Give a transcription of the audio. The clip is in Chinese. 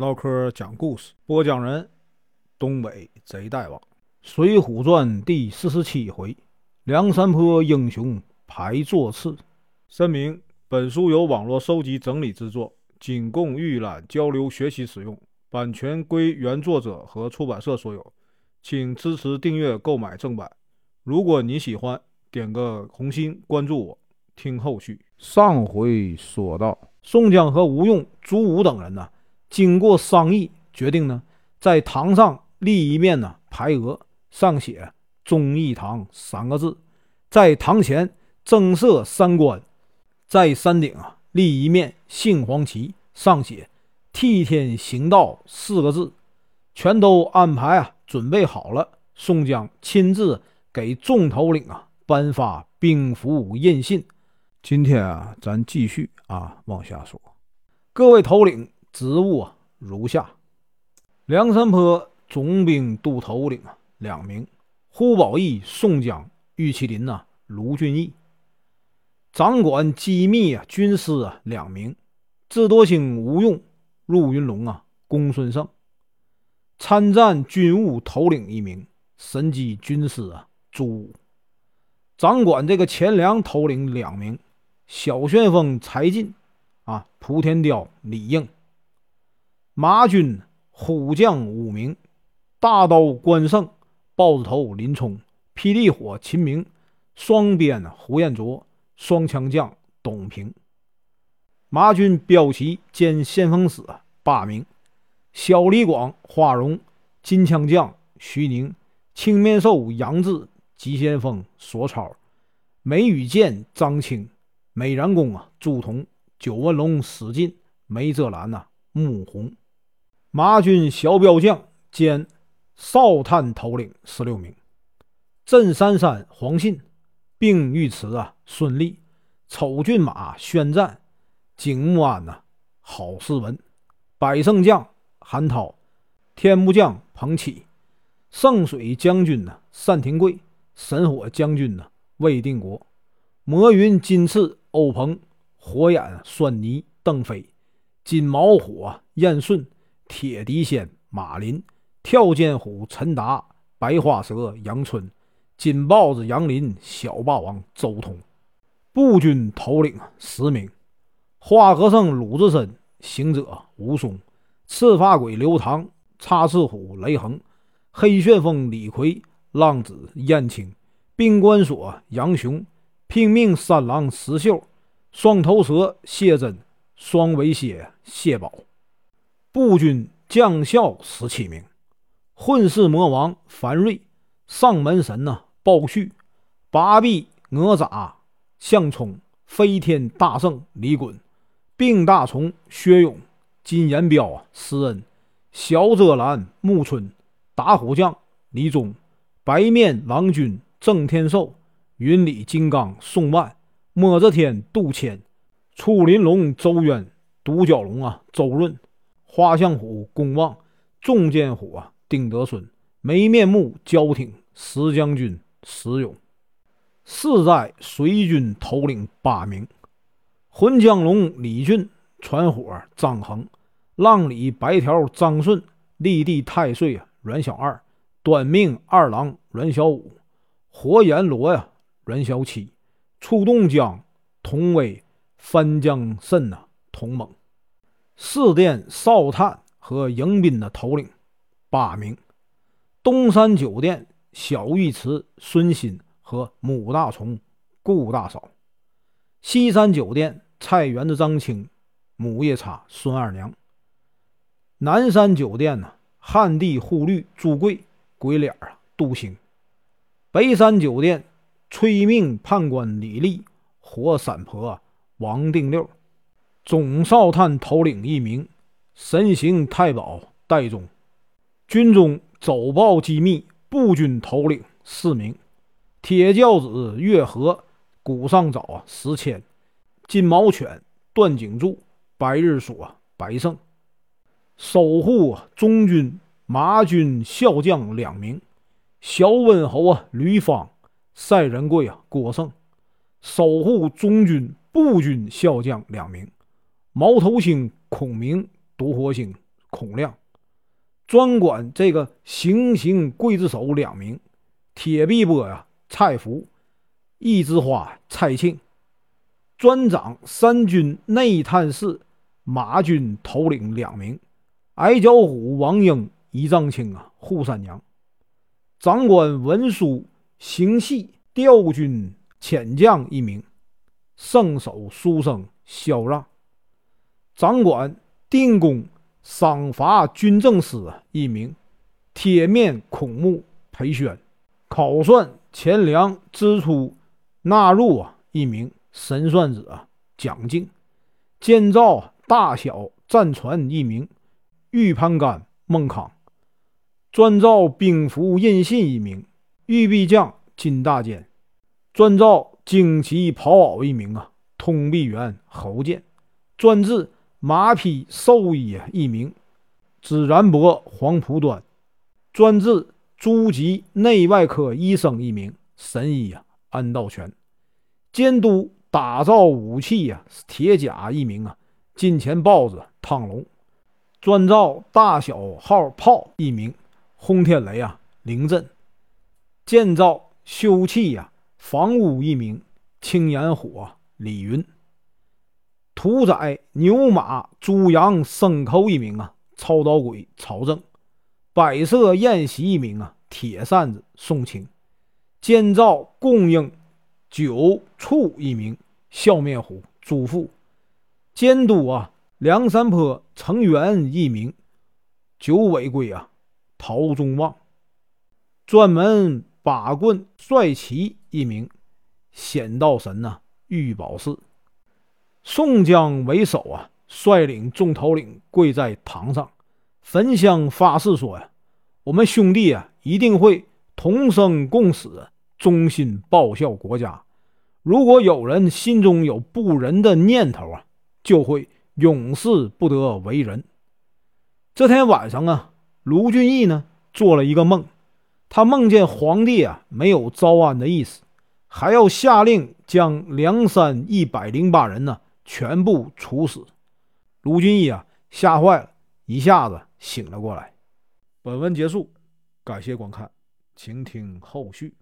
唠嗑讲故事，播讲人：东北贼大王，《水浒传》第四十七回：梁山泊英雄排座次。声明：本书由网络收集整理制作，仅供预览、交流、学习使用，版权归原作者和出版社所有，请支持订阅、购买正版。如果你喜欢，点个红心，关注我，听后续。上回说到，宋江和吴用、朱武等人呢，经过商议，决定呢，在堂上立一面呢牌额，上写“忠义堂”三个字，在堂前增设三关。在山顶啊立一面杏黄旗，上写“替天行道”四个字，全都安排啊准备好了。宋江亲自给众头领啊颁发兵符印信。今天啊，咱继续啊往下说。各位头领职务啊如下：梁山泊总兵都头领啊两名，呼保义、宋江、玉麒麟呐卢俊义。掌管机密啊，军师啊两名，智多星吴用、陆云龙啊，公孙胜。参战军务头领一名，神机军师啊朱武。掌管这个钱粮头领两名，小旋风柴进啊，莆田雕李应。马军虎将五名，大刀关胜、豹子头林冲、霹雳火秦明、双鞭胡彦卓。双枪将董平，马军标旗兼先锋使八名，小李广、华荣，金枪将徐宁，青面兽杨志，急先锋索超，梅雨剑张青，美髯公啊朱仝，九纹龙史进，梅泽兰呐穆弘，马军小标将兼哨探头领十六名，镇山山黄信。并尉迟啊，孙立、丑骏马宣战，景木安呐，郝思文，百胜将韩涛，天目将彭起，圣水将军呐，单廷贵，神火将军呐，魏定国，魔云金翅欧鹏，火眼酸泥邓飞，金毛虎燕顺，铁笛仙马林，跳涧虎陈达，白花蛇杨春。金豹子杨林，小霸王周通，步军头领十名，花和尚鲁智深，行者吴松，赤发鬼刘唐，插翅虎雷横，黑旋风李逵，浪子燕青，兵关索杨雄，拼命三郎石秀，双头蛇谢真，双尾蝎谢宝，步军将校十七名，混世魔王樊瑞，上门神呐。鲍旭、八臂哪吒、项冲、飞天大圣李衮、病大虫薛勇、金延彪啊施恩、小遮拦木春、打虎将李忠、白面郎君郑天寿、云里金刚宋万、摸着天杜迁、出林龙周渊、独角龙啊周润、花象虎公望、众剑虎啊丁德孙、没面目焦挺石将军。石勇，四寨随军头领八名：浑江龙李俊、传火张衡、浪里白条张顺、立地太岁阮小二、短命二郎阮小五、火焰罗呀阮小七、出洞江同威、翻江蜃呐同猛。四殿哨探和迎宾的头领八名：东山酒店。小尉迟孙新和母大虫顾大嫂，西山酒店菜园子张青，母夜叉孙二娘，南山酒店呢汉地护律朱贵鬼脸啊杜兴，北山酒店催命判官李立活三婆王定六，总哨探头领一名神行太保戴宗，军中走报机密。步军头领四名，铁轿子月河，古上早啊石谦，金毛犬段景柱，白日锁白胜，守护中军马军校将两名，小温侯啊吕方，赛仁贵啊郭胜，守护中军步军校将两名，毛头星孔明，独活星孔亮，专管这个行刑刽子手两名：铁臂波呀蔡福，一枝花蔡庆。专掌三军内探事、马军头领两名，矮脚虎王英、一丈青啊，扈三娘，掌管文书、行系、调军遣将一名，圣手书生萧让，掌管定工、赏罚军政司一名，铁面孔目裴宣，考算钱粮支出纳入啊一名。神算子啊，蒋敬。建造大小战船一名；玉盘杆孟康。专造兵符印信一名；玉臂将金大坚。专造旌旗袍袄一名啊；通臂猿侯建专制马匹寿衣一名；指然伯黄浦端专治诸级内外科医生一名；神医啊安道全。监督。打造武器呀，铁甲一名啊；金钱豹子汤龙，专造大小号炮一名；轰天雷啊凌震，建造修葺呀房屋一名；青岩火李云，屠宰牛马猪羊牲口一名啊；操刀鬼曹正，摆设宴席一名啊；铁扇子宋清，建造供应。酒处一名笑面虎朱富，监督啊梁山坡成员一名。九尾龟啊陶宗旺，专门把棍帅旗一名。显道神呐玉宝寺，宋江为首啊率领众头领跪在堂上焚香发誓说呀，我们兄弟啊一定会同生共死。忠心报效国家。如果有人心中有不仁的念头啊，就会永世不得为人。这天晚上啊，卢俊义呢做了一个梦，他梦见皇帝啊没有招安的意思，还要下令将梁山一百零八人呢全部处死。卢俊义啊吓坏了，一下子醒了过来。本文结束，感谢观看。请听后续。